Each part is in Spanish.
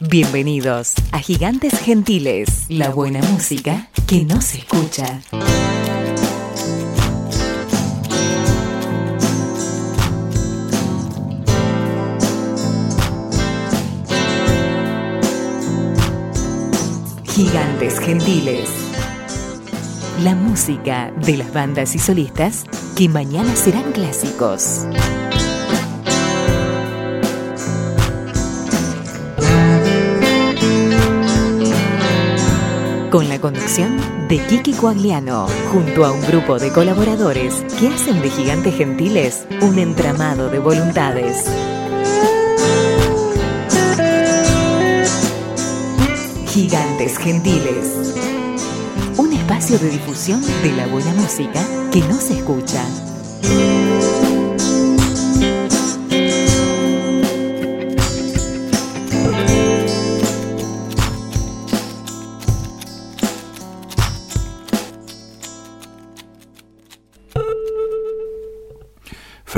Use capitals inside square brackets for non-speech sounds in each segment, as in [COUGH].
Bienvenidos a Gigantes Gentiles, la buena música que no se escucha. Gigantes Gentiles. La música de las bandas y solistas que mañana serán clásicos. Con la conducción de Kiki Coagliano, junto a un grupo de colaboradores que hacen de Gigantes Gentiles un entramado de voluntades. Gigantes Gentiles. Un espacio de difusión de la buena música que no se escucha.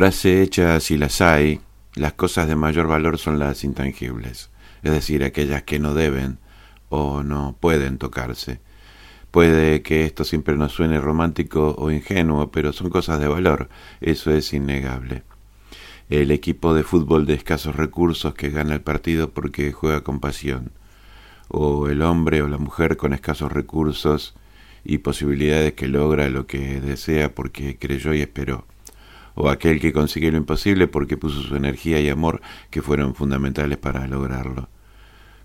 Frase hecha si las hay, las cosas de mayor valor son las intangibles, es decir, aquellas que no deben o no pueden tocarse. Puede que esto siempre nos suene romántico o ingenuo, pero son cosas de valor, eso es innegable. El equipo de fútbol de escasos recursos que gana el partido porque juega con pasión, o el hombre o la mujer con escasos recursos y posibilidades que logra lo que desea porque creyó y esperó, o aquel que consigue lo imposible porque puso su energía y amor que fueron fundamentales para lograrlo.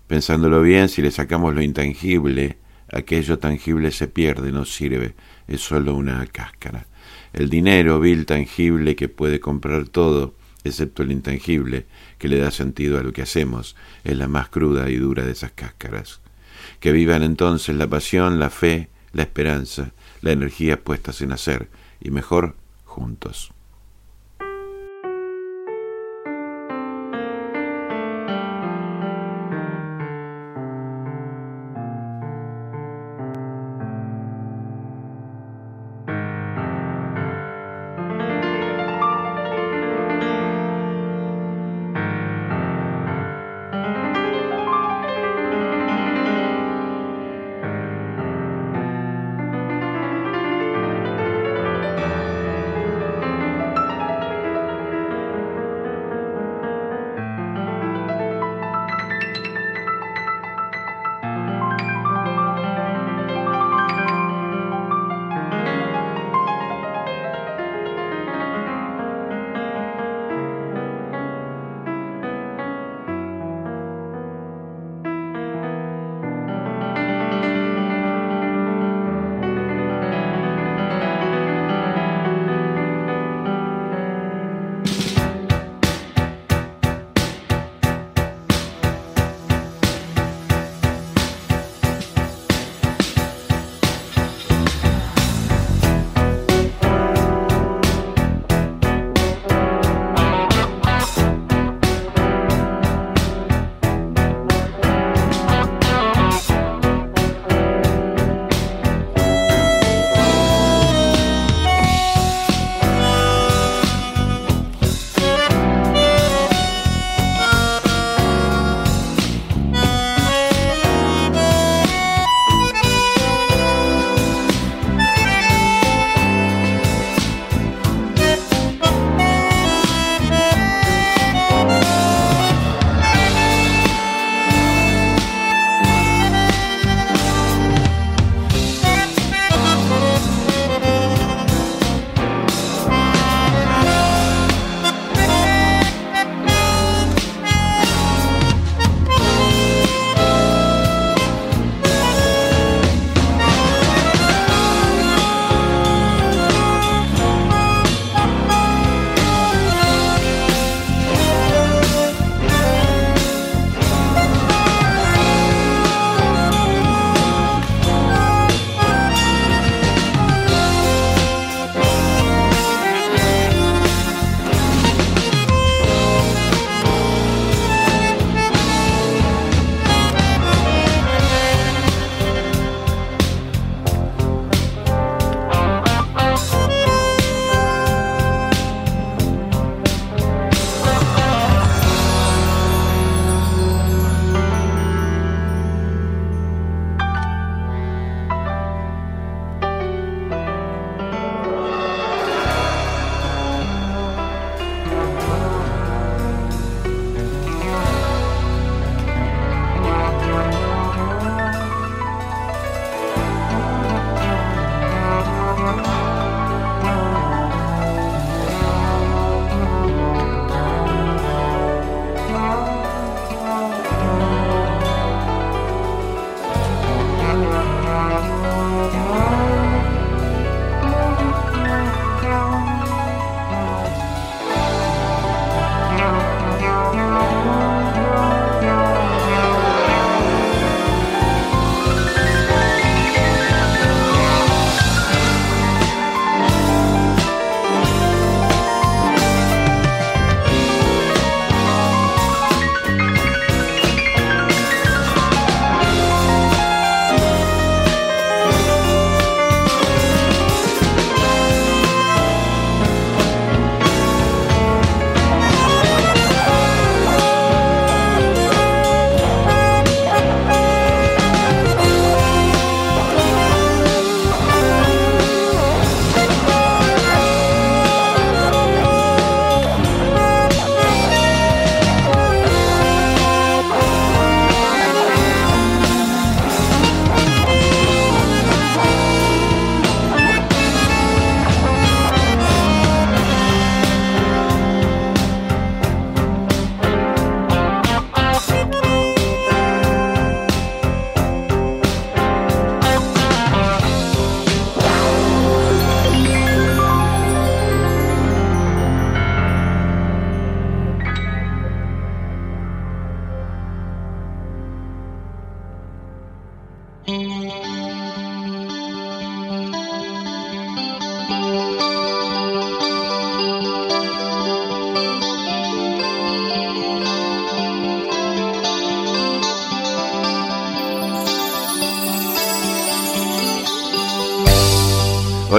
Pensándolo bien, si le sacamos lo intangible, aquello tangible se pierde, no sirve, es solo una cáscara. El dinero, vil tangible que puede comprar todo, excepto el intangible, que le da sentido a lo que hacemos, es la más cruda y dura de esas cáscaras. Que vivan entonces la pasión, la fe, la esperanza, la energía puestas en hacer, y mejor juntos.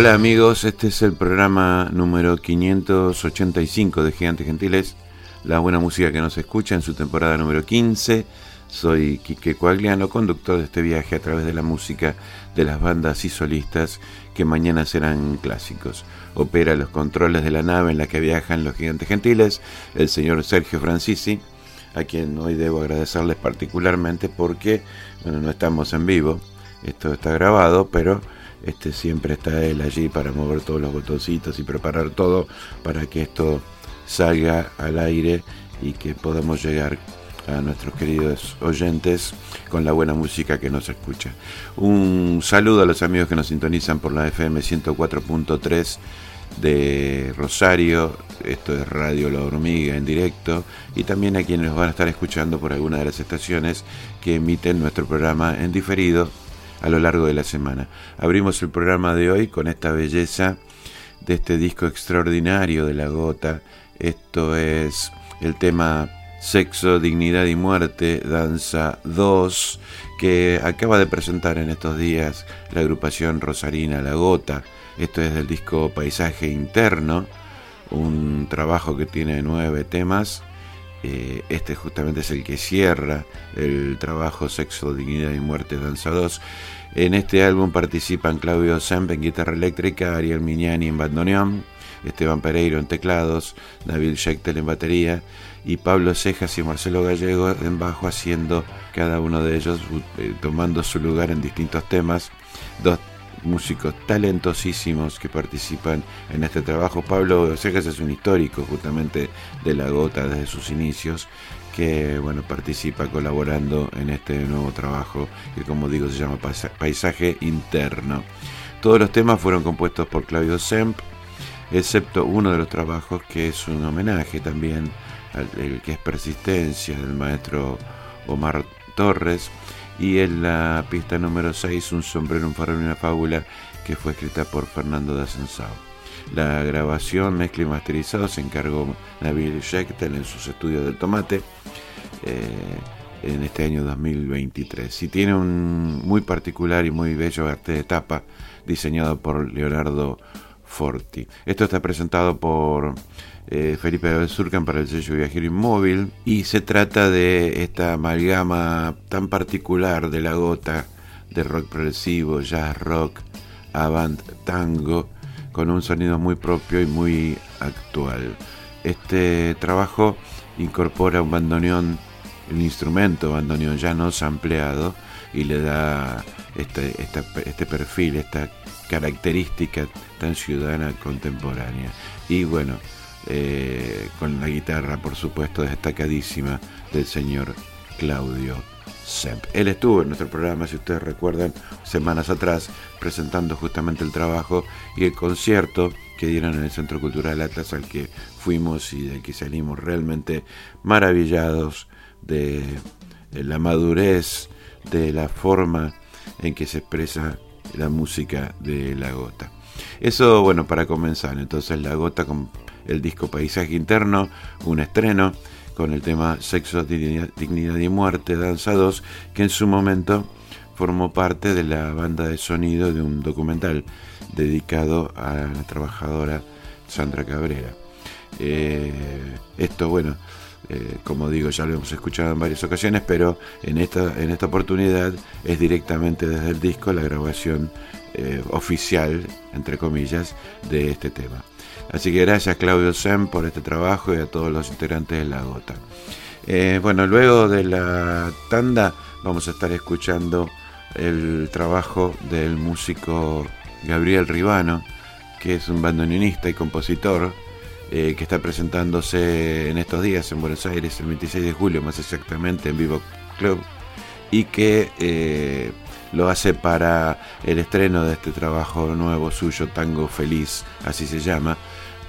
Hola amigos, este es el programa número 585 de Gigantes Gentiles, la buena música que nos escucha en su temporada número 15. Soy Quique Coagliano, conductor de este viaje a través de la música de las bandas y solistas que mañana serán clásicos. Opera los controles de la nave en la que viajan los gigantes gentiles, el señor Sergio Francisi, a quien hoy debo agradecerles particularmente porque, bueno, no estamos en vivo, esto está grabado, pero este siempre está él allí para mover todos los botoncitos y preparar todo para que esto salga al aire y que podamos llegar a nuestros queridos oyentes con la buena música que nos escucha. Un saludo a los amigos que nos sintonizan por la FM 104.3 de Rosario, esto es Radio La Hormiga en directo, y también a quienes nos van a estar escuchando por alguna de las estaciones que emiten nuestro programa en diferido a lo largo de la semana. Abrimos el programa de hoy con esta belleza de este disco extraordinario de La Gota. Esto es el tema Sexo, Dignidad y Muerte, Danza 2, que acaba de presentar en estos días la agrupación Rosarina La Gota. Esto es del disco Paisaje Interno, un trabajo que tiene nueve temas. Eh, este justamente es el que cierra el trabajo Sexo, Dignidad y Muerte, Danza 2. En este álbum participan Claudio Semp en guitarra eléctrica, Ariel Mignani en bandoneón, Esteban Pereiro en teclados, David Schechtel en batería y Pablo Cejas y Marcelo Gallego en bajo haciendo cada uno de ellos eh, tomando su lugar en distintos temas. Músicos talentosísimos que participan en este trabajo. Pablo Cejas es un histórico justamente de la gota desde sus inicios que bueno participa colaborando en este nuevo trabajo que como digo se llama Paisaje Interno. Todos los temas fueron compuestos por Claudio Semp, excepto uno de los trabajos que es un homenaje también al el que es Persistencia del maestro Omar Torres y en la pista número 6 Un sombrero, un farol y una fábula que fue escrita por Fernando de Asensao. La grabación, mezcla y masterizado se encargó Nabil Schechtel en sus estudios del tomate eh, en este año 2023. Y tiene un muy particular y muy bello arte de tapa diseñado por Leonardo Forti. Esto está presentado por eh, Felipe Surcan para el sello Viajero Inmóvil y se trata de esta amalgama tan particular de la gota de rock progresivo, jazz rock, avant tango, con un sonido muy propio y muy actual. Este trabajo incorpora un bandoneón, un instrumento bandoneón ya no sampleado y le da este, este perfil, esta característica tan ciudadana contemporánea. Y bueno, eh, con la guitarra, por supuesto, destacadísima del señor Claudio Semp. Él estuvo en nuestro programa, si ustedes recuerdan, semanas atrás, presentando justamente el trabajo y el concierto que dieron en el Centro Cultural Atlas al que fuimos y del que salimos realmente maravillados de la madurez, de la forma en que se expresa la música de La Gota. Eso, bueno, para comenzar, entonces La Gota con el disco Paisaje Interno, un estreno con el tema Sexo, Dignidad y Muerte, Danza 2, que en su momento formó parte de la banda de sonido de un documental dedicado a la trabajadora Sandra Cabrera. Eh, esto, bueno, eh, como digo, ya lo hemos escuchado en varias ocasiones, pero en esta, en esta oportunidad es directamente desde el disco la grabación eh, oficial, entre comillas, de este tema. Así que gracias Claudio Sem por este trabajo y a todos los integrantes de La Gota. Eh, bueno, luego de la tanda vamos a estar escuchando el trabajo del músico Gabriel Ribano, que es un bandoneonista y compositor, eh, que está presentándose en estos días en Buenos Aires, el 26 de julio más exactamente, en Vivo Club, y que lo hace para el estreno de este trabajo nuevo suyo, Tango Feliz, así se llama,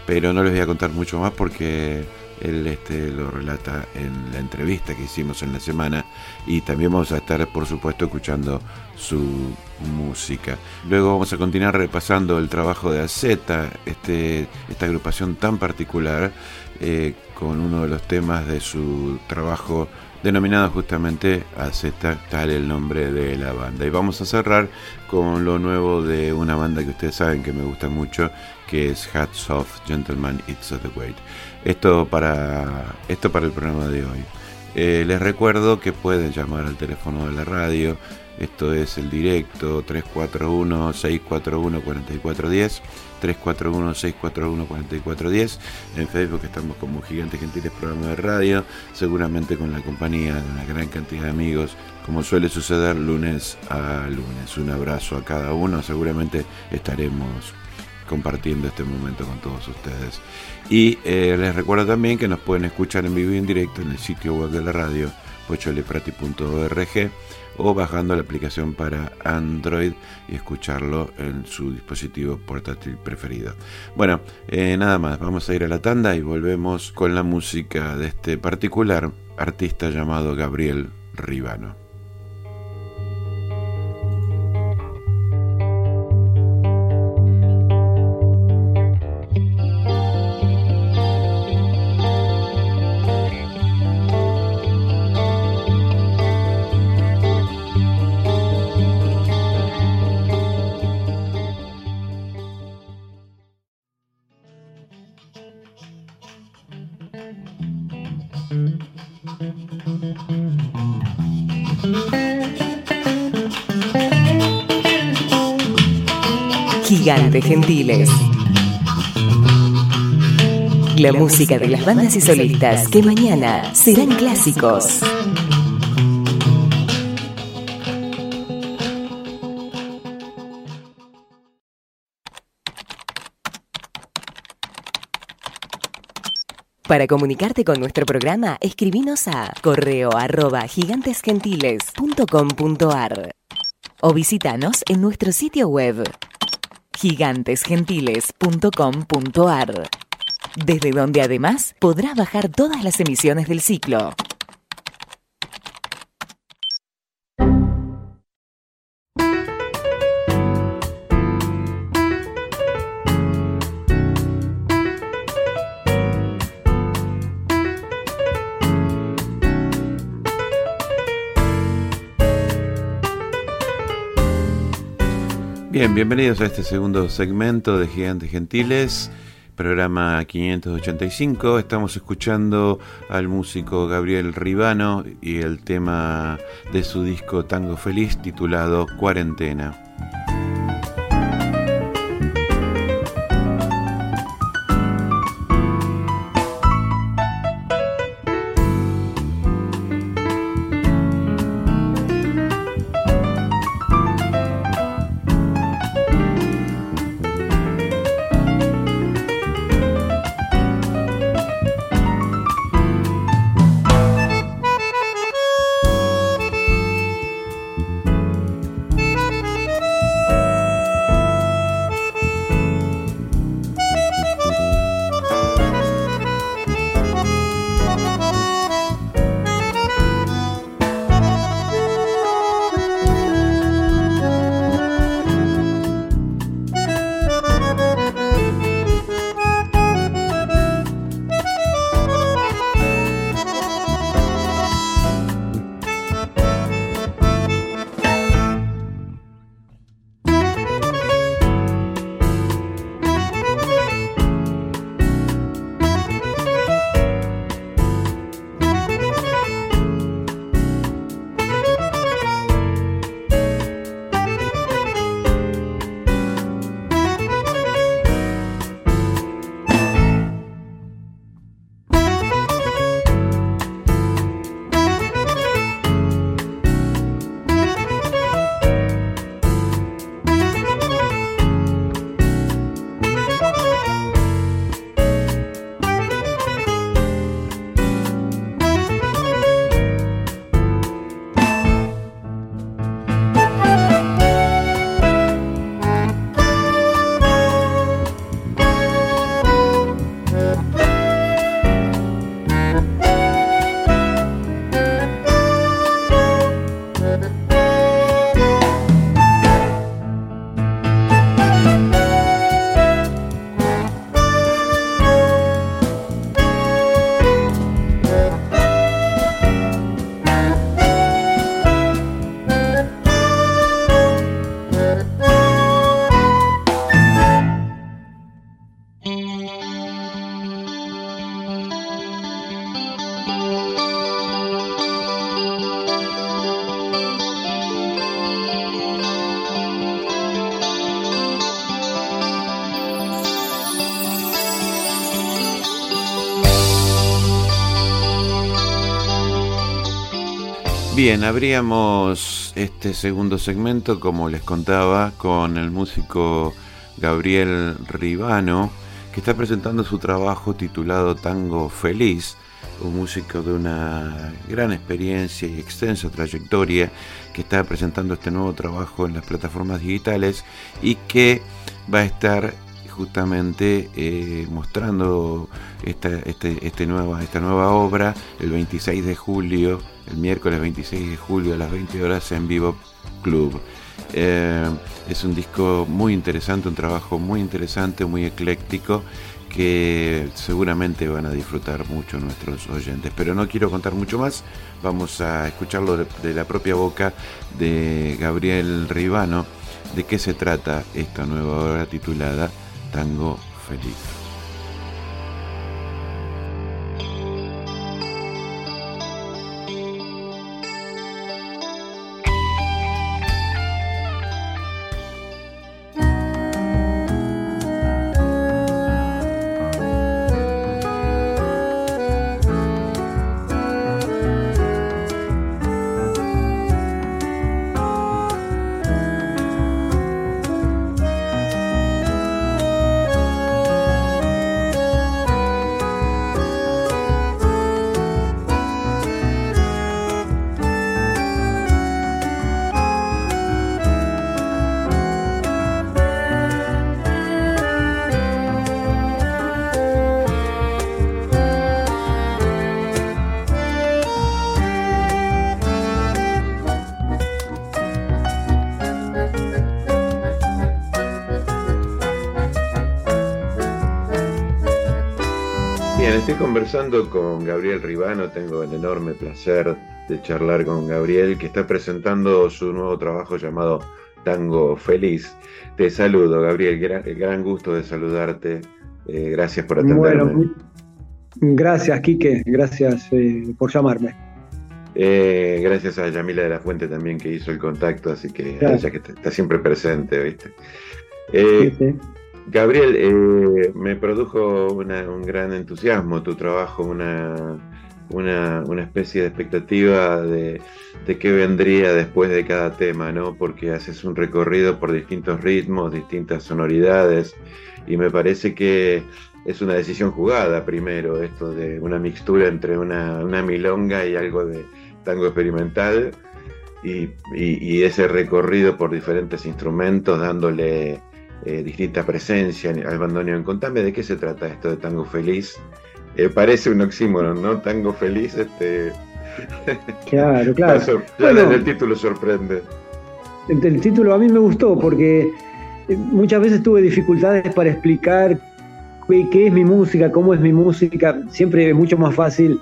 pero no les voy a contar mucho más porque él este, lo relata en la entrevista que hicimos en la semana y también vamos a estar por supuesto escuchando su música. Luego vamos a continuar repasando el trabajo de Azeta, este, esta agrupación tan particular, eh, con uno de los temas de su trabajo denominado justamente AZ, tal el nombre de la banda. Y vamos a cerrar con lo nuevo de una banda que ustedes saben que me gusta mucho, que es Hats Off Gentleman It's the Weight. Esto para, esto para el programa de hoy. Eh, les recuerdo que pueden llamar al teléfono de la radio esto es el directo 341-641-4410. 341-641-4410. En Facebook estamos como Gigantes Gentiles Programa de Radio, seguramente con la compañía de una gran cantidad de amigos, como suele suceder lunes a lunes. Un abrazo a cada uno, seguramente estaremos compartiendo este momento con todos ustedes. Y eh, les recuerdo también que nos pueden escuchar en vivo y en directo en el sitio web de la radio, pocholeprati.org o bajando la aplicación para Android y escucharlo en su dispositivo portátil preferido. Bueno, eh, nada más, vamos a ir a la tanda y volvemos con la música de este particular artista llamado Gabriel Ribano. Gigantes Gentiles. La música de las bandas y solistas que mañana serán clásicos. Para comunicarte con nuestro programa, escribinos a correo arroba gigantesgentiles.com.ar o visitanos en nuestro sitio web gigantesgentiles.com.ar, desde donde además podrás bajar todas las emisiones del ciclo. Bien, bienvenidos a este segundo segmento de Gigantes Gentiles, programa 585. Estamos escuchando al músico Gabriel Ribano y el tema de su disco Tango Feliz titulado Cuarentena. Bien, abríamos este segundo segmento, como les contaba, con el músico Gabriel Ribano, que está presentando su trabajo titulado Tango Feliz, un músico de una gran experiencia y extensa trayectoria, que está presentando este nuevo trabajo en las plataformas digitales y que va a estar justamente eh, mostrando esta, este, este nueva, esta nueva obra el 26 de julio el miércoles 26 de julio a las 20 horas en Vivo Club. Eh, es un disco muy interesante, un trabajo muy interesante, muy ecléctico que seguramente van a disfrutar mucho nuestros oyentes. Pero no quiero contar mucho más, vamos a escucharlo de, la propia boca de Gabriel Ribano, de qué se trata esta nueva obra titulada Tango Feliz. Conversando con Gabriel Ribano, tengo el enorme placer de charlar con Gabriel, que está presentando su nuevo trabajo llamado Tango Feliz. Te saludo, Gabriel, el gran gusto de saludarte. Eh, gracias por atenderme. Bueno, gracias, Quique, gracias eh, por llamarme. Eh, gracias a Yamila de la Fuente también que hizo el contacto, así que ella que está siempre presente, ¿viste? Sí, sí. Gabriel, eh, me produjo un gran entusiasmo tu trabajo, una, una, especie de expectativa de, qué vendría después de cada tema, ¿no? Porque haces un recorrido por distintos ritmos, distintas sonoridades, y me parece que es una decisión jugada primero, esto de una mixtura entre una, milonga y algo de tango experimental, y, ese recorrido por diferentes instrumentos dándole eh, distinta presencia al bandoneón. Contame de qué se trata esto de Tango Feliz. Eh, parece un oxímoron, ¿no? Tango Feliz, este... [LAUGHS] Claro, claro. el título sorprende. El título a mí me gustó porque eh, muchas veces tuve dificultades para explicar qué, es mi música, cómo es mi música. Siempre es mucho más fácil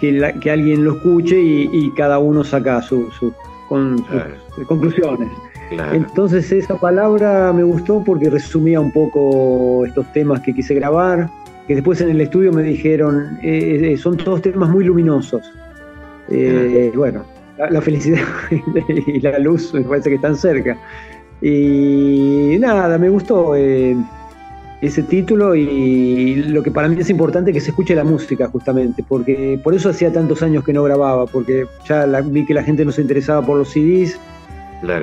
que, que alguien lo escuche y, cada uno saca sus conclusiones. Entonces esa palabra me gustó porque resumía un poco estos temas que quise grabar, que después en el estudio me dijeron, eh, eh, son todos temas muy luminosos. Eh, bueno, la, felicidad [LAUGHS] y la luz me parece que están cerca. Y nada, me gustó ese título y lo que para mí es importante es que se escuche la música justamente, porque por eso hacía tantos años que no grababa, porque ya vi que la gente no se interesaba por los CDs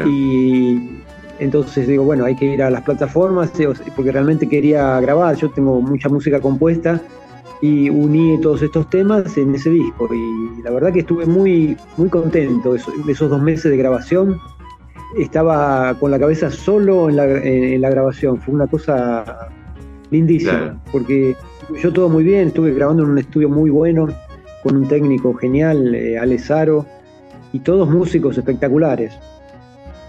y entonces digo, bueno, hay que ir a las plataformas porque realmente quería grabar. Yo tengo mucha música compuesta y uní todos estos temas en ese disco. Y la verdad que estuve muy, muy contento de esos, dos meses de grabación. Estaba con la cabeza solo en la, grabación. Fue una cosa lindísima. Porque yo todo muy bien, estuve grabando en un estudio muy bueno, con un técnico genial, eh, Alessaro, y todos músicos espectaculares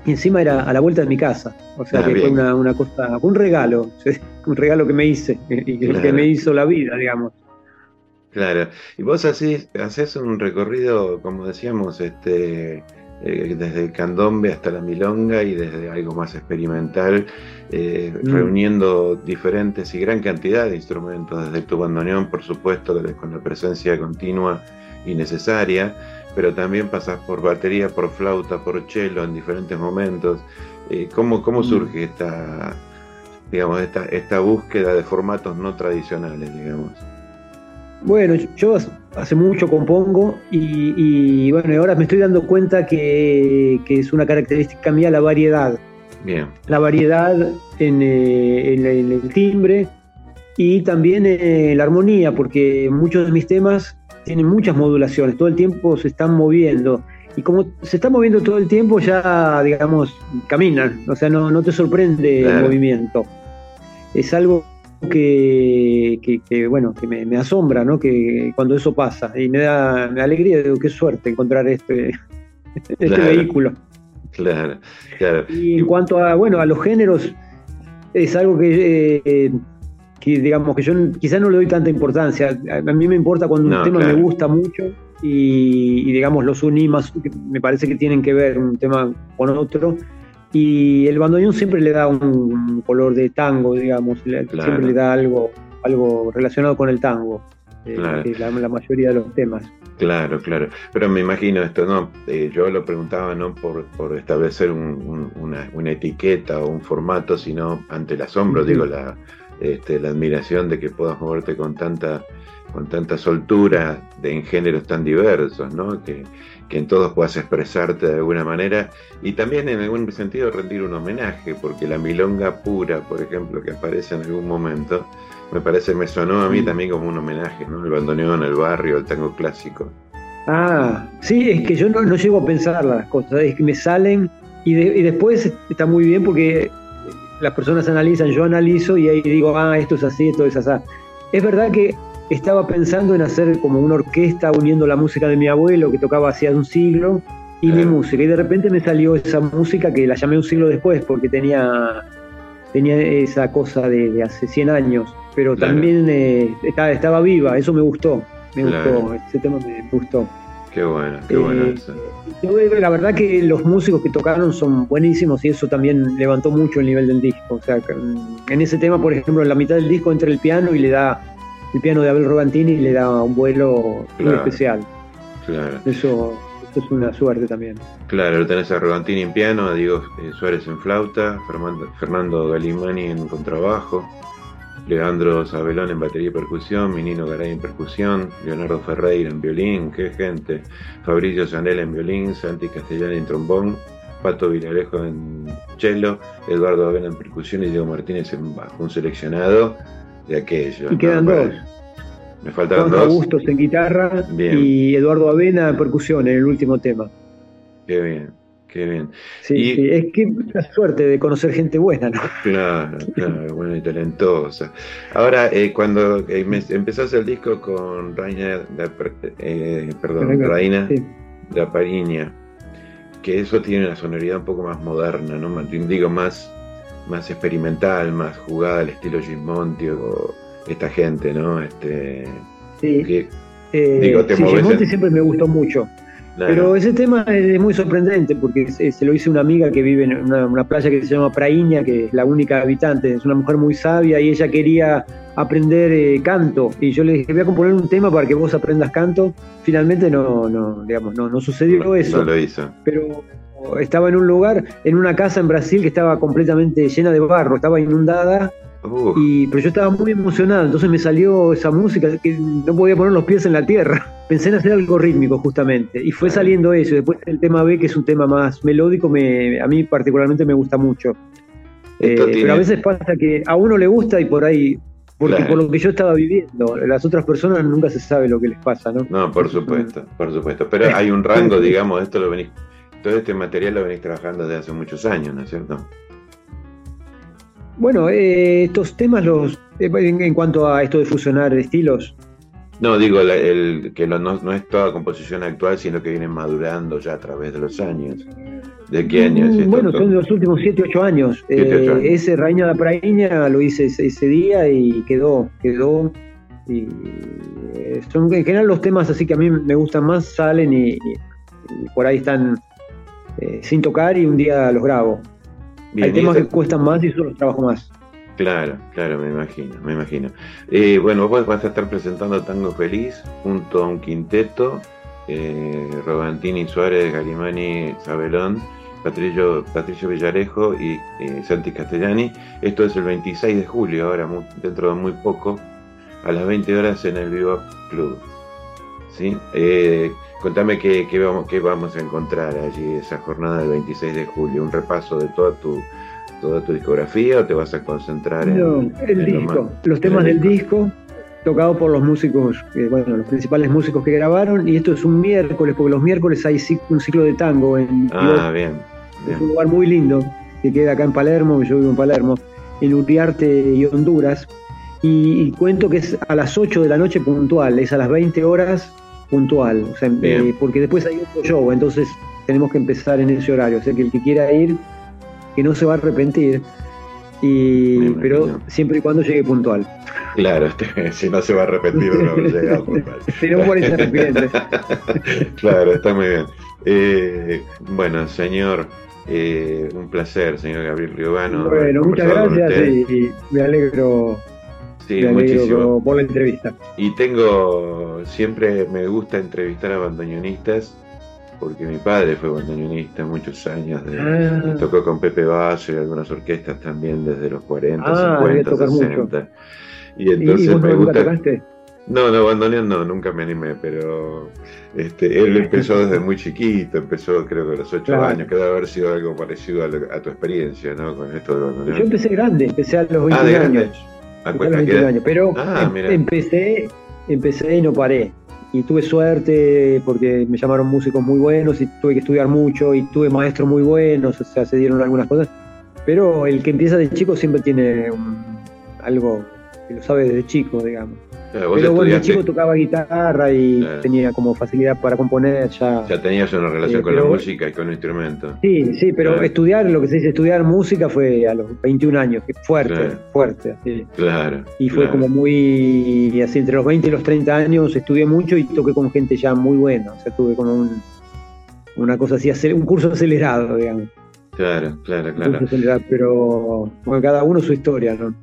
y encima era a la vuelta de mi casa. O sea ah, que fue una, cosa, un regalo, [LAUGHS] un regalo que me hice y que, me hizo la vida, digamos. Claro, y vos así haces un recorrido, como decíamos, este, eh, desde el candombe hasta la milonga y desde algo más experimental, eh, mm. reuniendo diferentes y gran cantidad de instrumentos, desde tu bandoneón, por supuesto, con la presencia continua y necesaria, pero también pasas por batería, por flauta, por cello en diferentes momentos. Eh, ¿cómo, ¿Cómo mm. surge esta, digamos, esta, esta búsqueda de formatos no tradicionales, digamos? Bueno, yo hace mucho compongo y, bueno, ahora me estoy dando cuenta que, es una característica mía la variedad. Bien. La variedad en, eh, el timbre y también en la armonía, porque muchos de mis temas tienen muchas modulaciones, todo el tiempo se están moviendo. Y como se están moviendo todo el tiempo, ya, digamos, caminan, o sea, no, no te sorprende el movimiento. Es algo que, bueno, que me, asombra, ¿no? Que cuando eso pasa y me da, alegría, digo, qué suerte encontrar este, este vehículo. Claro, claro. Y en cuanto a, bueno, a los géneros, es algo que, eh, que digamos, que yo quizás no le doy tanta importancia. A, mí me importa cuando un tema me gusta mucho y, digamos, los uní más, me parece que tienen que ver un tema con otro y el bandoneón siempre le da un color de tango, digamos, siempre le da algo, algo relacionado con el tango, eh, la, mayoría de los temas. Claro, claro. Pero me imagino esto, ¿no? Eh, yo lo preguntaba no por, por establecer una, una, etiqueta o un formato, sino ante el asombro, digo, la, este, la admiración de que puedas moverte con tanta, con tanta soltura de, en géneros tan diversos, ¿no? Que, que en todos puedas expresarte de alguna manera y también en algún sentido rendir un homenaje, porque la milonga pura, por ejemplo, que aparece en algún momento, me parece, me sonó a mí también como un homenaje, ¿no? El bandoneón, el barrio, el tango clásico. Ah, sí, es que yo no, no llego a pensar las cosas, es que me salen y, y después está muy bien porque las personas analizan, yo analizo y ahí digo, ah, esto es así, esto es así. Es verdad que estaba pensando en hacer como una orquesta uniendo la música de mi abuelo que tocaba hacía un siglo y mi música. Y de repente me salió esa música que la llamé un siglo después porque tenía, tenía esa cosa de, hace 100 años, pero también eh, estaba, estaba, viva, eso me gustó, me gustó, ese tema me gustó. Qué bueno, qué bueno eh, eso. La verdad que los músicos que tocaron son buenísimos y eso también levantó mucho el nivel del disco. O sea, en ese tema, por ejemplo, en la mitad del disco entra el piano y le da el piano de Abel Robantini le da un vuelo muy especial. Claro. Eso, es una suerte también. Claro, lo tenés a Robantini en piano, a Diego eh, Suárez en flauta, Fernando, Fernando Galimani en contrabajo, Leandro Sabelón en batería y percusión, Minino Garay en percusión, Leonardo Ferreira en violín, qué gente, Fabricio Sanel en violín, Santi Castellani en trombón, Pato Villarejo en cello, Eduardo Avena en percusión y Diego Martínez en bajo, un seleccionado de aquello. Y quedan dos. Me faltaron dos. Augustos en guitarra y Eduardo Avena en percusión en el último tema. Qué bien, qué bien. Sí, es que la suerte de conocer gente buena, ¿no? Claro, claro, buena y talentosa. Ahora, eh, cuando eh, empezás el disco con Reina, eh, perdón, Reina de Apariña, que eso tiene una sonoridad un poco más moderna, ¿no? Digo, más más experimental, más jugada al estilo Gismonti o esta gente, ¿no? Este, sí. Eh, digo, te sí, siempre me gustó mucho. Pero ese tema es muy sorprendente porque se, lo hice una amiga que vive en una, playa que se llama Praíña, que es la única habitante, es una mujer muy sabia y ella quería aprender eh, canto. Y yo le dije, voy a componer un tema para que vos aprendas canto. Finalmente no, no digamos, no, no sucedió eso. No lo hizo. Pero estaba en un lugar, en una casa en Brasil que estaba completamente llena de barro, estaba inundada. Y, pero yo estaba muy emocionado, entonces me salió esa música que no podía poner los pies en la tierra. [LAUGHS] Pensé en hacer algo rítmico justamente, y fue saliendo eso. Después el tema B, que es un tema más melódico, me, a mí particularmente me gusta mucho. Eh, pero a veces pasa que a uno le gusta y por ahí porque por lo que yo estaba viviendo, las otras personas nunca se sabe lo que les pasa, ¿no? No, por supuesto, por supuesto. Pero hay un rango, [LAUGHS] digamos, esto lo venís todo este material lo venís trabajando desde hace muchos años, ¿no es cierto? Bueno, eh, estos temas, los eh, en, cuanto a esto de fusionar estilos. No, digo el, que no, es toda composición actual, sino que viene madurando ya a través de los años. ¿De qué años? Mm, bueno, son de los últimos 7, 8 años. Eh, ese Raíña de Praíña lo hice ese, día y quedó, quedó. Y son en general los temas así que a mí me gustan más, salen y por ahí están eh, sin tocar y un día los grabo. Hay temas que cuestan más y eso los trabajo más. Claro, claro, me imagino, me imagino. Eh, bueno, vos vas a estar presentando Tango Feliz junto a un quinteto, eh, Robantini, Suárez, Galimani, Sabelón, Patricio, Patricio Villarejo y Santi Castellani. Esto es el 26 de julio, ahora dentro de muy poco, a las 20 horas en el Viva Club. ¿Sí? Eh, contame qué, vamos, qué vamos a encontrar allí esa jornada del 26 de julio, un repaso de toda tu toda tu discografía o te vas a concentrar en, el disco, los temas del disco tocado por los músicos, bueno, los principales músicos que grabaron, y esto es un miércoles, porque los miércoles hay un ciclo de tango en ah, bien, Es un lugar muy lindo, que queda acá en Palermo, yo vivo en Palermo, en Uriarte y Honduras, y, cuento que es a las 8 de la noche puntual, es a las 20 horas puntual, eh, porque después hay otro show, entonces tenemos que empezar en ese horario, o sea que el que quiera ir, que no se va a arrepentir, y, pero siempre y cuando llegue puntual. Claro, este, [LAUGHS] si no se va a arrepentir de no haber llegado puntual. [LAUGHS] si no por arrepiente. [LAUGHS] claro, está muy bien. Eh, bueno, señor, eh, un placer, señor Gabriel Riobano. Bueno, muchas gracias y, me alegro. Sí, muchísimo. por la entrevista. Y tengo, siempre me gusta entrevistar a bandoneonistas porque mi padre fue bandoneonista muchos años, de, ah. tocó con Pepe Basso y algunas orquestas también desde los 40, ah, 50, 60. Y entonces me gusta... Tocaste? No, no, bandoneón no, nunca me animé, pero este, él [LAUGHS] empezó desde muy chiquito, empezó creo que a los 8 años, que debe haber sido algo parecido a, tu experiencia, ¿no? Con esto de bandoneón. Yo empecé grande, empecé a los 20 ah, años. A, a los 21 años, pero ah, em, empecé, empecé y no paré y tuve suerte porque me llamaron músicos muy buenos y tuve que estudiar mucho y tuve maestros muy buenos, o sea, se dieron algunas cosas. Pero el que empieza de chico siempre tiene algo que lo sabe desde chico, digamos. Pero bueno, el chico tocaba guitarra y tenía como facilidad para componer ya. Ya tenías una relación con la música y con el instrumento. Sí, sí, pero estudiar, lo que se dice estudiar música fue a los 21 años, fuerte, fuerte. Así. Claro. Y fue como muy, así, entre los 20 y los 30 años estudié mucho y toqué con gente ya muy buena. O sea, tuve como un, una cosa así, un curso acelerado, digamos. Claro, claro, claro. pero bueno, cada uno su historia, ¿no?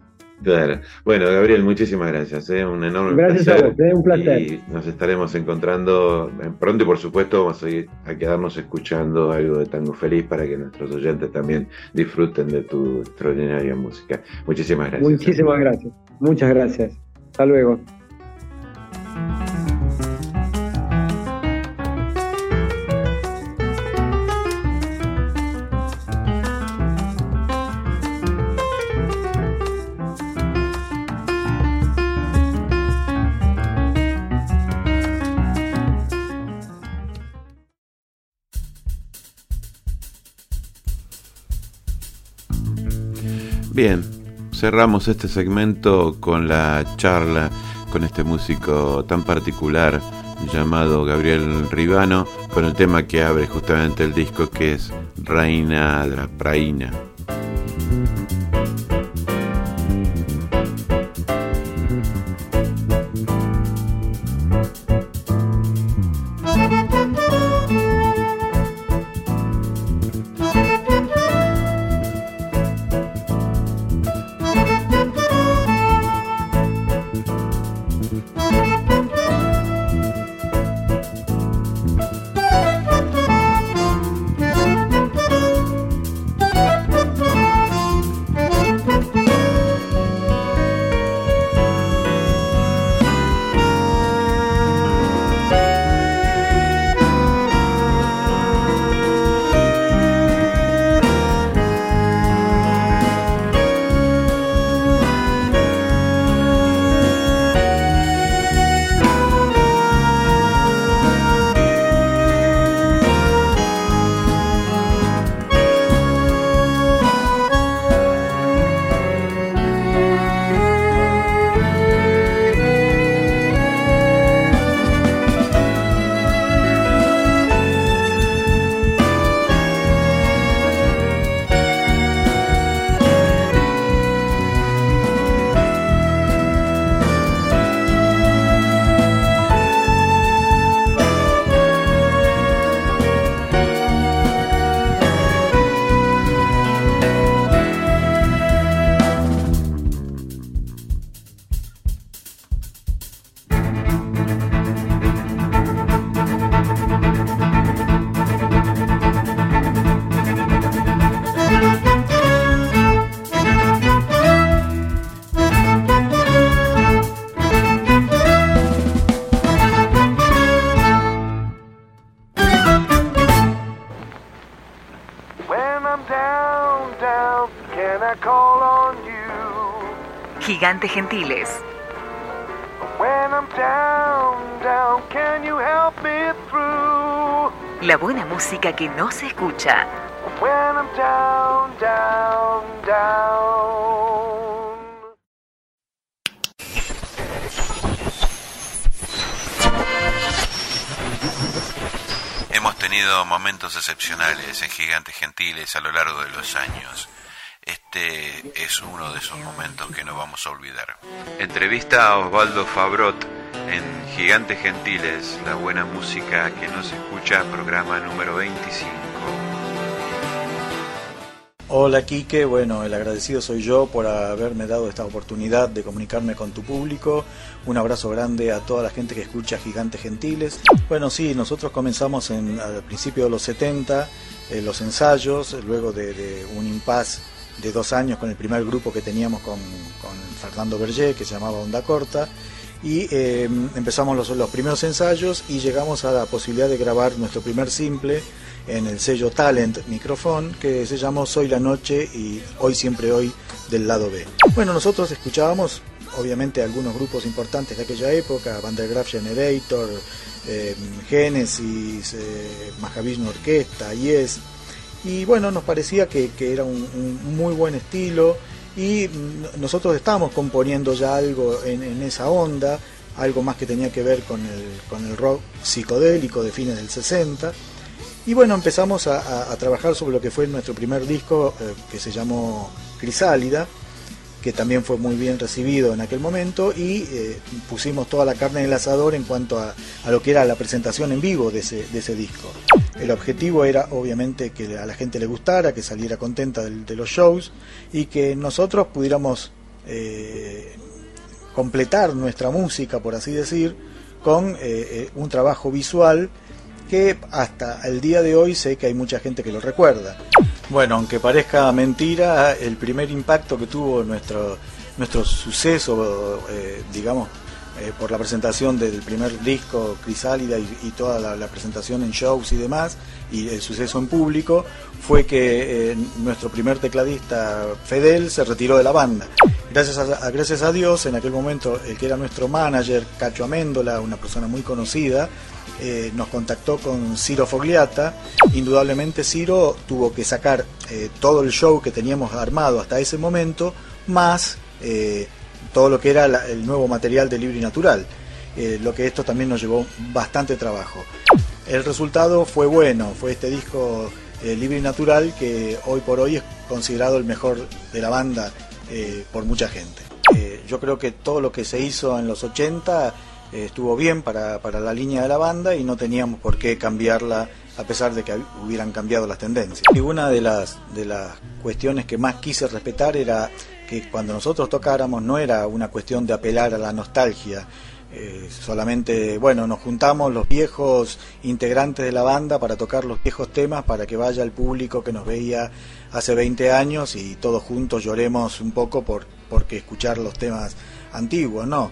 Claro. Bueno, Gabriel, muchísimas gracias. ¿eh? Un enorme gracias placer. a vos, ¿eh? un placer. Y nos estaremos encontrando pronto y por supuesto vamos a, ir a quedarnos escuchando algo de Tango Feliz para que nuestros oyentes también disfruten de tu extraordinaria música. Muchísimas gracias. Muchísimas gracias. Muchas gracias. Hasta luego. Bien, cerramos este segmento con la charla con este músico tan particular llamado Gabriel Ribano, con el tema que abre justamente el disco que es Reina Praina. I Gentiles. When I'm down, down, can you help me through? La buena música que no se escucha. When I'm down, down, down. Hemos tenido momentos excepcionales en Gigantes Gentiles a lo largo de los años. Este es uno de esos momentos que no vamos a olvidar. Entrevista a Osvaldo Fabrot en Gigantes Gentiles, la buena música que no se escucha, programa número 25. Hola Quique, bueno, el agradecido soy yo por haberme dado esta oportunidad de comunicarme con tu público. Un abrazo grande a toda la gente que escucha Gigantes Gentiles. Bueno, sí, nosotros comenzamos en, al principio de los 70 eh, los ensayos, luego de, un impas de dos años con el primer grupo que teníamos con, Fernando Berger, que se llamaba Onda Corta. Y eh, empezamos los, los primeros ensayos y llegamos a la posibilidad de grabar nuestro primer simple en el sello Talent Microphone que se llamó Soy la Noche y Hoy Siempre Hoy del lado B. Bueno, nosotros escuchábamos obviamente algunos grupos importantes de aquella época, Vandergraaf Generator, eh, Genesis, eh, Mahavishnu Orquesta, Yes, y bueno, nos parecía que, era un, muy buen estilo. Y nosotros estábamos componiendo ya algo en, en, esa onda, algo más que tenía que ver con el, con el rock psicodélico de fines del 60 y bueno, empezamos a, trabajar sobre lo que fue nuestro primer disco, eh, que se llamó Crisálida, que también fue muy bien recibido en aquel momento, y eh, pusimos toda la carne en el asador en cuanto a, lo que era la presentación en vivo de ese, disco. El objetivo era obviamente que a la gente le gustara, que saliera contenta de, los shows y que nosotros pudiéramos eh, completar nuestra música, por así decir, con un trabajo visual que hasta el día de hoy sé que hay mucha gente que lo recuerda. Bueno, aunque parezca mentira, el primer impacto que tuvo nuestro, nuestro suceso, eh, digamos, eh, por la presentación del primer disco Crisálida y, toda la, presentación en shows y demás, y el suceso en público, fue que eh, nuestro primer tecladista Fedel se retiró de la banda. Gracias a, gracias a Dios, en aquel momento el que era nuestro manager, Cacho Améndola, una persona muy conocida, eh, nos contactó con Ciro Fogliata. Indudablemente Ciro tuvo que sacar eh, todo el show que teníamos armado hasta ese momento, más eh, todo lo que era el nuevo material de Libre y Natural, lo que esto también nos llevó bastante trabajo. El resultado fue bueno, fue este disco Libre y Natural que hoy por hoy es considerado el mejor de la banda por mucha gente. yo creo que todo lo que se hizo en los 80 estuvo bien para, para la línea de la banda y no teníamos por qué cambiarla a pesar de que hubieran cambiado las tendencias. Y una de las, de las cuestiones que más quise respetar era que cuando nosotros tocáramos no era una cuestión de apelar a la nostalgia, eh, solamente, bueno, nos juntamos los viejos integrantes de la banda para tocar los viejos temas, para que vaya el público que nos veía hace 20 años y todos juntos lloremos un poco por porque escuchar los temas antiguos, no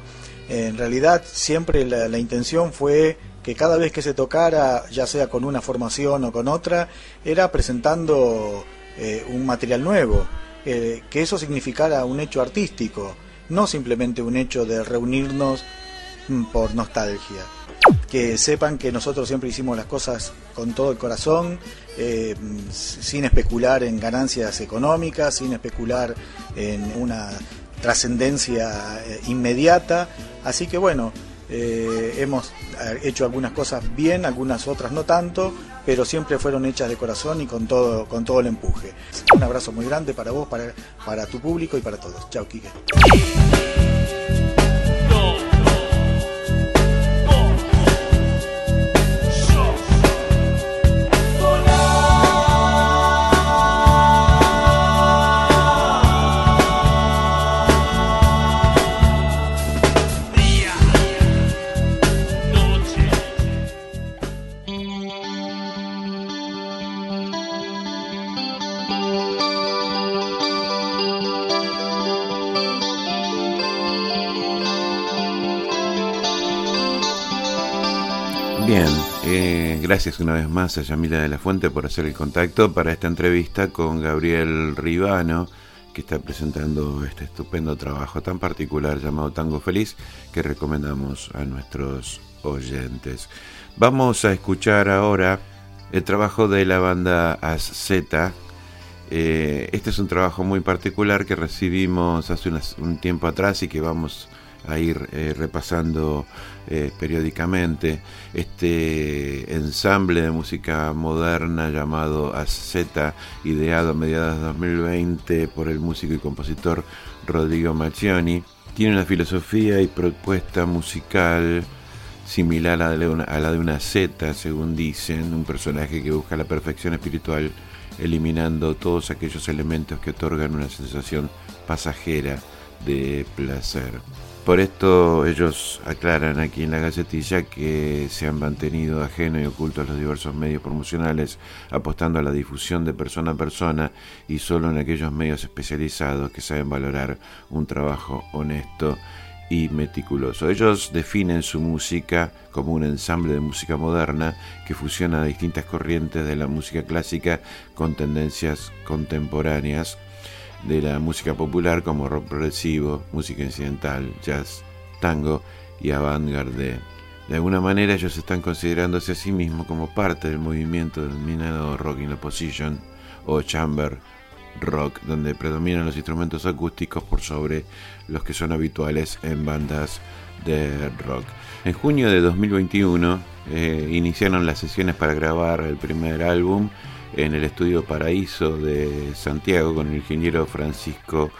en realidad siempre la, intención fue que cada vez que se tocara, ya sea con una formación o con otra, era presentando eh, un material nuevo, eh, que eso significara un hecho artístico, no simplemente un hecho de reunirnos mm, por nostalgia. Que sepan que nosotros siempre hicimos las cosas con todo el corazón, eh, sin especular en ganancias económicas, sin especular en una trascendencia eh, inmediata. Así que bueno, eh, hemos eh, hecho algunas cosas bien, algunas otras no tanto, pero siempre fueron hechas de corazón y con todo, con todo el empuje. Un abrazo muy grande para vos, para, para tu público y para todos. Chao, Quique. Gracias una vez más a Yamila de la Fuente por hacer el contacto para esta entrevista con Gabriel Ribano, que está presentando este estupendo trabajo tan particular llamado Tango Feliz que recomendamos a nuestros oyentes. Vamos a escuchar ahora el trabajo de la banda AZ. Eh, este es un trabajo muy particular que recibimos hace un tiempo atrás y que vamos a ir eh, repasando eh, periódicamente. Este ensamble de música moderna llamado AZ, ideado a mediados de 2020 por el músico y compositor Rodrigo Maccioni, tiene una filosofía y propuesta musical similar a la de una Z, según dicen, un personaje que busca la perfección espiritual eliminando todos aquellos elementos que otorgan una sensación pasajera de placer. Por esto ellos aclaran aquí en la Gacetilla que se han mantenido ajeno y ocultos los diversos medios promocionales, apostando a la difusión de persona a persona y solo en aquellos medios especializados que saben valorar un trabajo honesto y meticuloso. Ellos definen su música como un ensamble de música moderna que fusiona distintas corrientes de la música clásica con tendencias contemporáneas de la música popular como rock progresivo, música incidental, jazz, tango y avant-garde. De alguna manera ellos están considerándose a sí mismos como parte del movimiento denominado rock in opposition o chamber rock, donde predominan los instrumentos acústicos por sobre los que son habituales en bandas de rock. En junio de 2021 eh, iniciaron las sesiones para grabar el primer álbum en el estudio Paraíso de Santiago con el ingeniero Francisco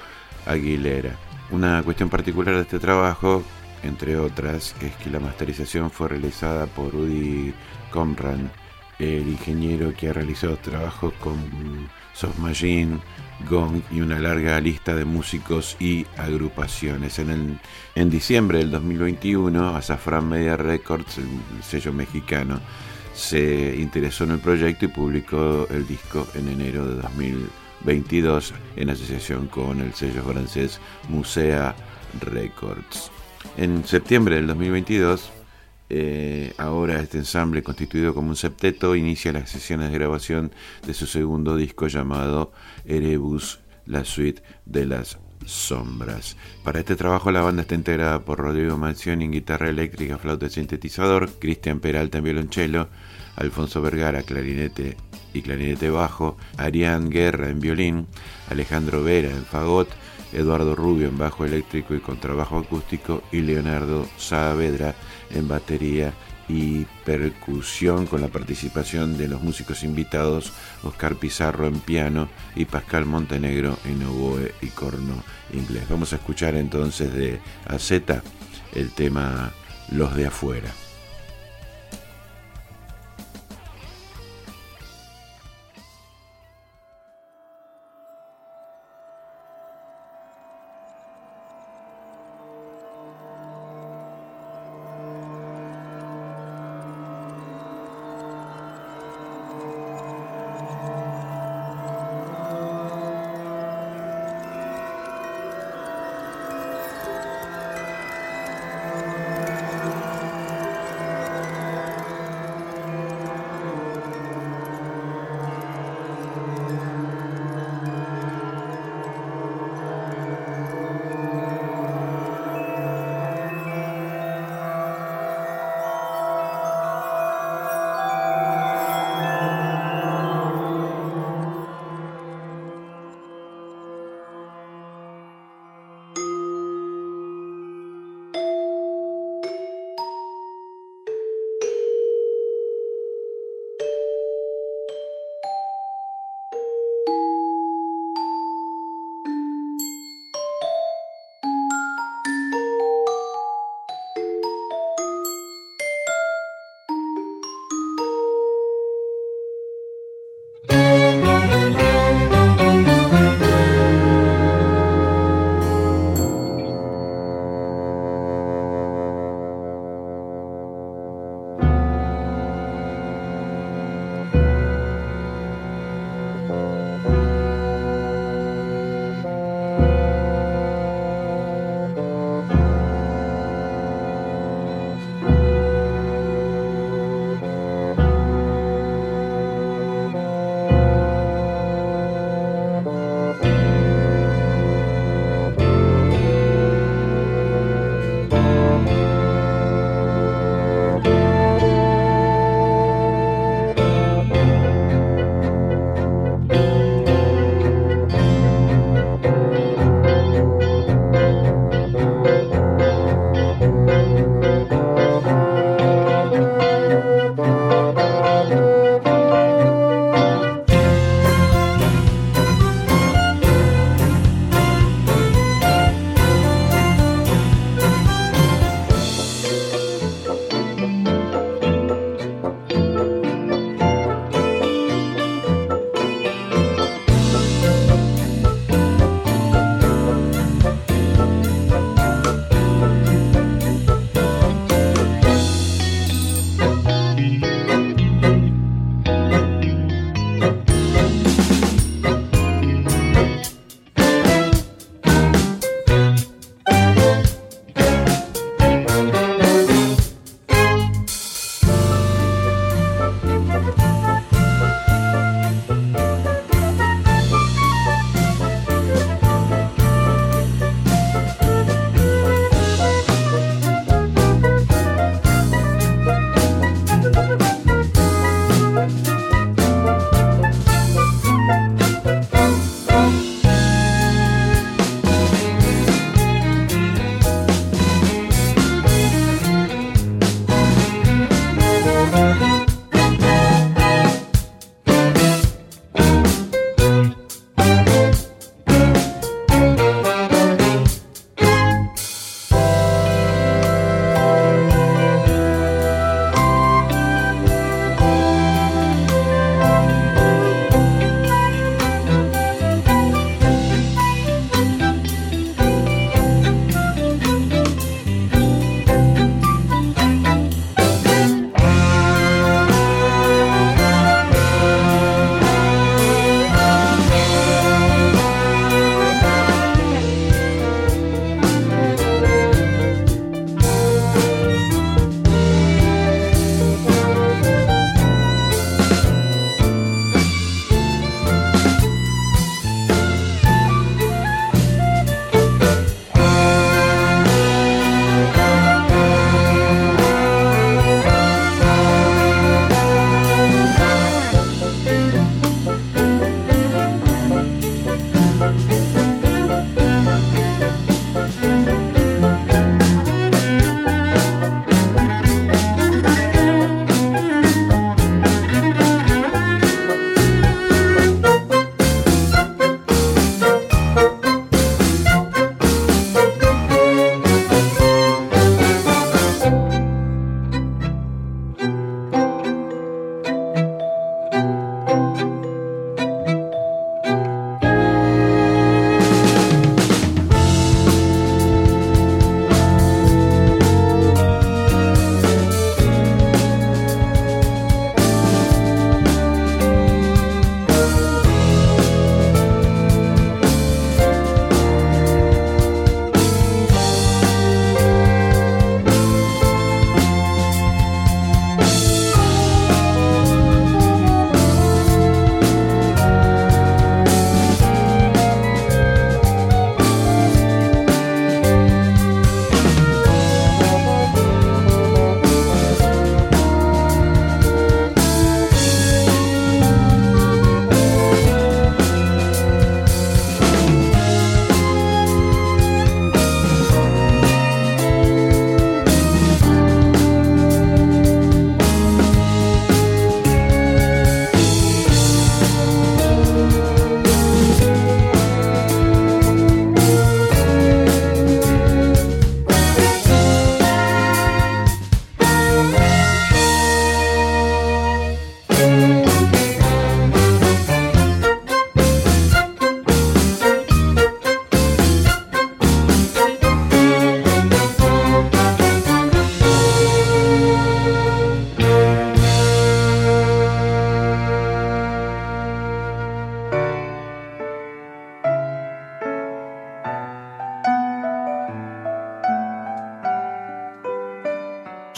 Aguilera. Una cuestión particular de este trabajo, entre otras, es que la masterización fue realizada por Udi Comran, el ingeniero que ha realizado trabajos con Soft Machine, Gong y una larga lista de músicos y agrupaciones. En, en diciembre del 2021, Azafran Media Records, el sello mexicano, se interesó en el proyecto y publicó el disco en enero de 2022 en asociación con el sello francés Musea Records. En septiembre del 2022, eh, ahora este ensamble constituido como un septeto inicia las sesiones de grabación de su segundo disco llamado Erebus, la suite de las sombras. Para este trabajo la banda está integrada por Rodrigo Mansión en guitarra eléctrica, flauta y sintetizador, Cristian Peralta en violonchelo, Alfonso Vergara clarinete y clarinete bajo, Arián Guerra en violín, Alejandro Vera en fagot, Eduardo Rubio en bajo eléctrico y contrabajo acústico y Leonardo Saavedra en batería y percusión con la participación de los músicos invitados Oscar Pizarro en piano y Pascal Montenegro en oboe y corno inglés. Vamos a escuchar entonces de AZ el tema Los de afuera.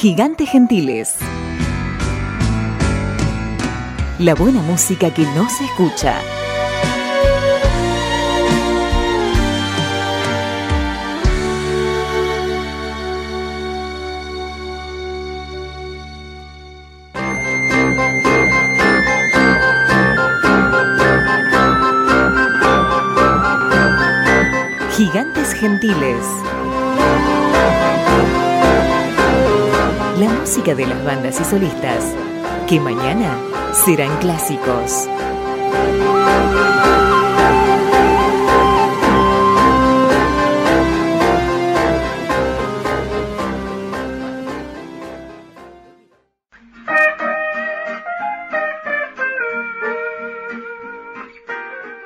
Gigantes Gentiles. La buena música que no se escucha. De las bandas y solistas que mañana serán clásicos.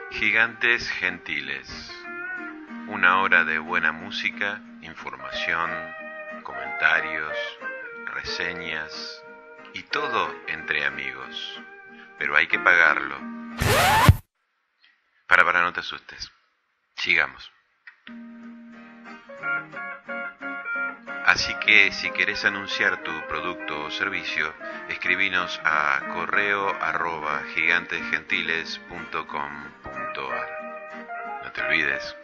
Gigantes Gentiles. Una hora de buena música, información, comentarios, reseñas y todo entre amigos. Pero hay que pagarlo. Para, para, no te asustes. Sigamos. Así que si querés anunciar tu producto o servicio, escribinos a correo arroba gigantesgentiles.com.ar. No te olvides.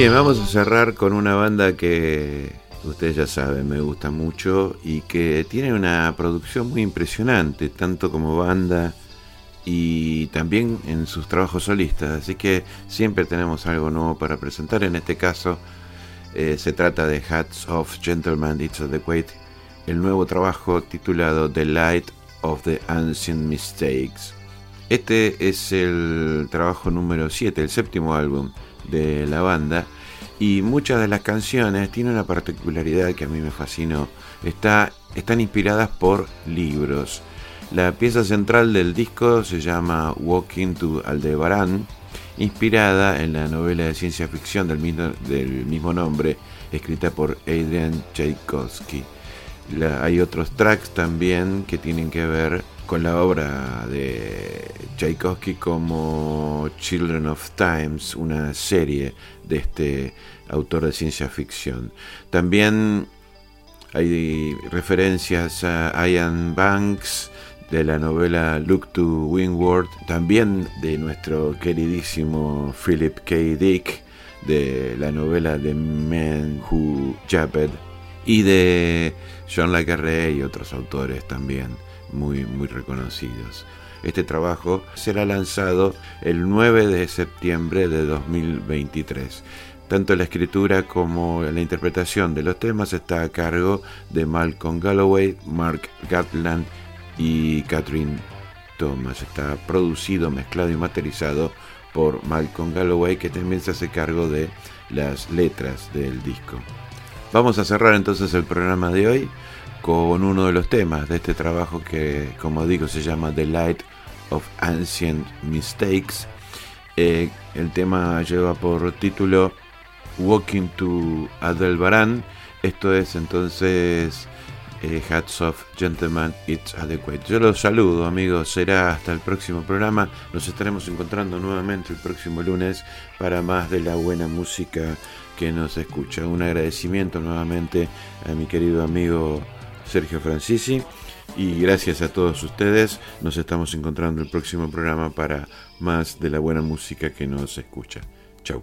Bien, vamos a cerrar con una banda que ustedes ya saben, me gusta mucho y que tiene una producción muy impresionante, tanto como banda y también en sus trabajos solistas, así que siempre tenemos algo nuevo para presentar. En este caso eh, se trata de Hats of Gentleman It's Adequate, el nuevo trabajo titulado The Light of the Ancient Mistakes. Este es el trabajo número 7, el séptimo álbum de la banda y muchas de las canciones tienen una particularidad que a mí me fascinó. Está, están inspiradas por libros. La pieza central del disco se llama Walking to Aldebaran, inspirada en la novela de ciencia ficción del mismo, del mismo nombre, escrita por Adrian Tchaikovsky. hay otros tracks también que tienen que ver con la obra de Tchaikovsky como Children of Times, una serie de este autor de ciencia ficción. También hay referencias a Ian Banks de la novela Look to Windward, también de nuestro queridísimo Philip K. Dick de la novela The Man Who Jabbed y de John Le Carré y otros autores también muy, muy reconocidos. Este trabajo será lanzado el 9 de septiembre de 2023. Tanto la escritura como la interpretación de los temas está a cargo de Malcolm Galloway, Mark Gatland y Catherine Thomas. Está producido, mezclado y materializado por Malcolm Galloway, que también se hace cargo de las letras del disco. Vamos a cerrar entonces el programa de hoy con uno de los temas de este trabajo que, como digo, se llama The Light of Ancient Mistakes. Eh, el tema lleva por título Walking to Adelbaran. Esto es entonces eh, Hats of Gentlemen, It's Adequate. Yo los saludo, amigos. Será hasta el próximo programa. Nos estaremos encontrando nuevamente el próximo lunes para más de la buena música que nos escucha. Un agradecimiento nuevamente a mi querido amigo Sergio Francisi. Y gracias a todos ustedes, nos estamos encontrando el próximo programa para más de la buena música que nos escucha. Chau.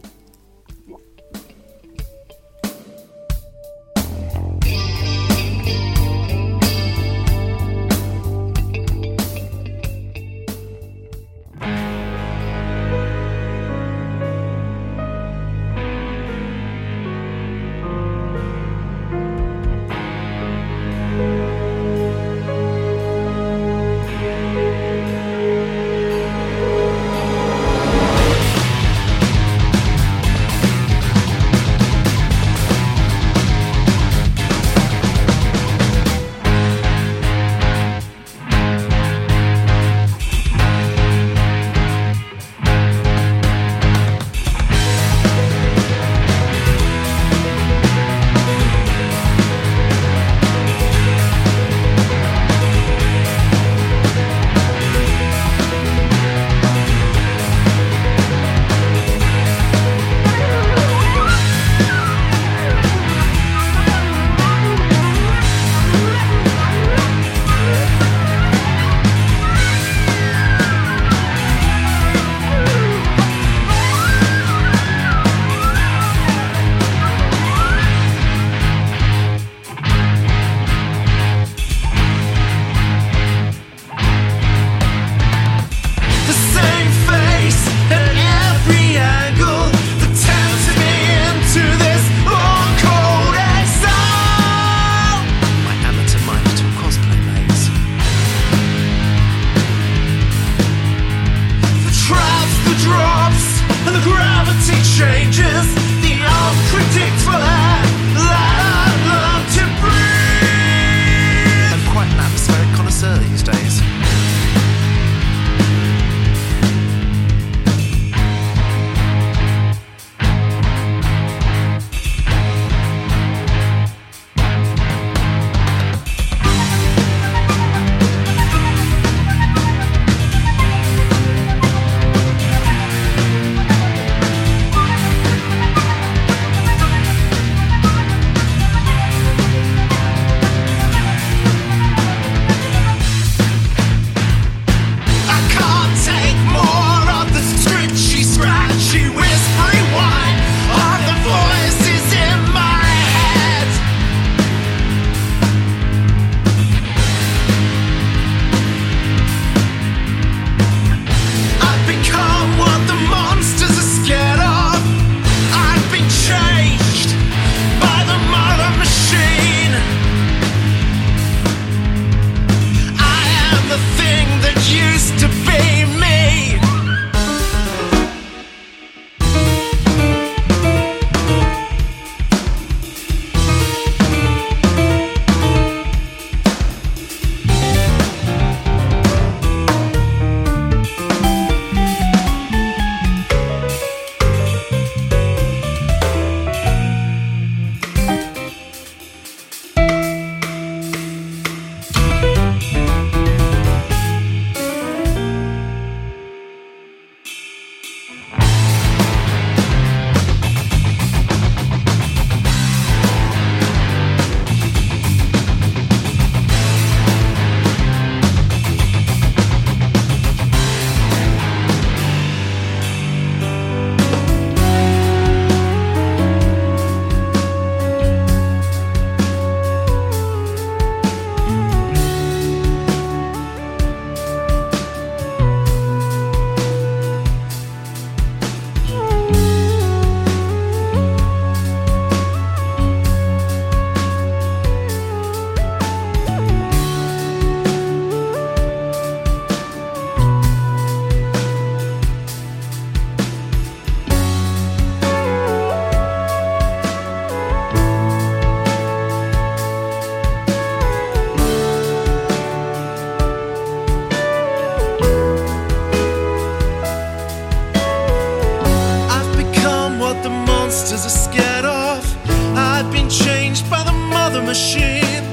machine.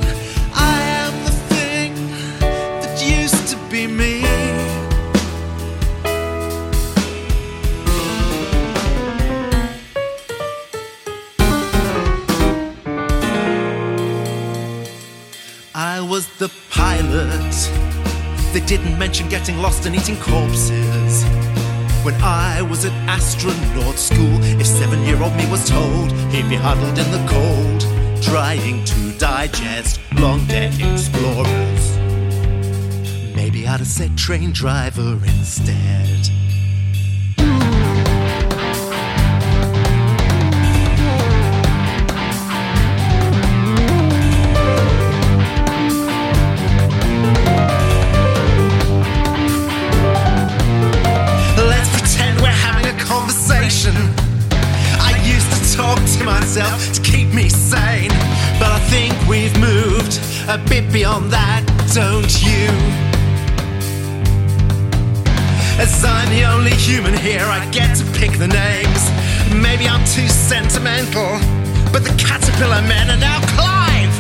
I am the thing that used to be me. I was the pilot. They didn't mention getting lost and eating corpses. When I was at astronaut school, if seven year old me was told, he'd be huddled in the cold trying to digest long dead explorers, maybe I'd have said train driver instead. A bit beyond that, don't you? As I'm the only human here, I get to pick the names. Maybe I'm too sentimental, but the caterpillar men are now Clive.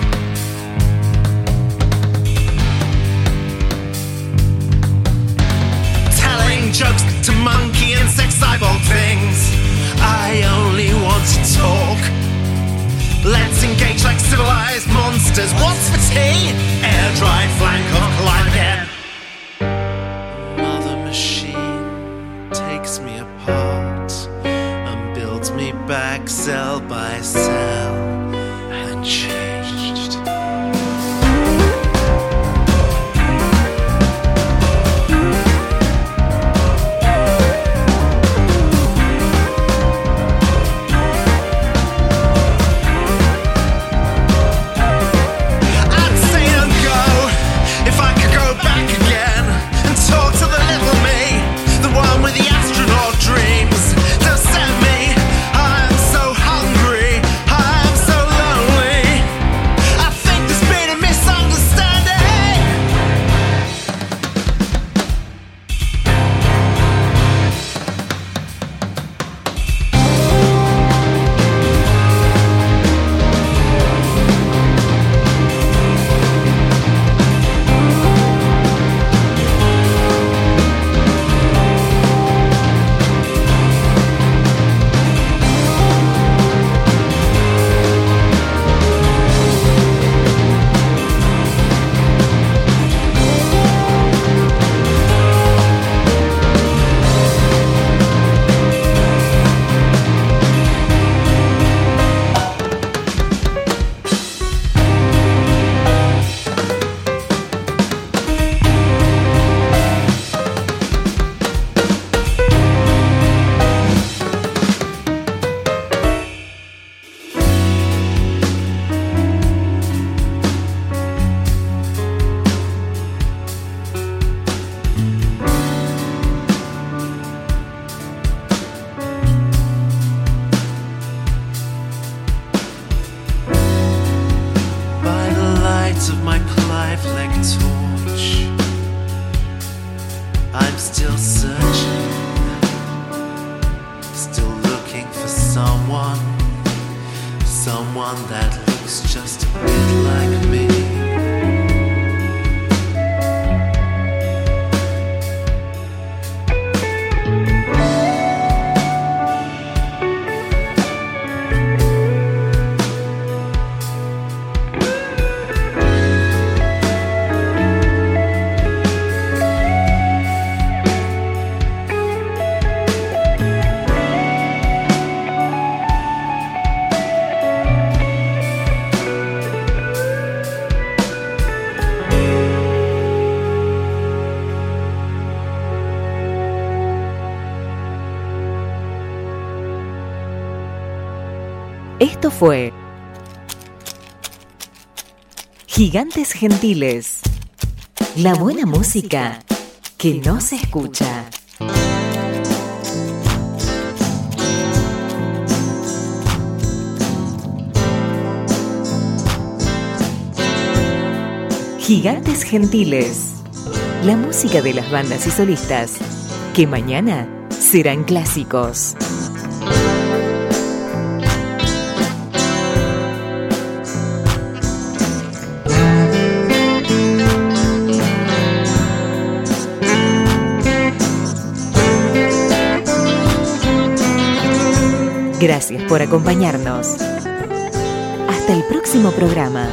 Telling jokes to monkey and sex cyborg things. I only want to talk. Let's engage like civilized monsters. What's for tea? Air dried flank of Clyde Just. Fue Gigantes Gentiles. La buena música que no se escucha. Gigantes Gentiles. La música de las bandas y solistas que mañana serán clásicos. Gracias por acompañarnos. Hasta el próximo programa.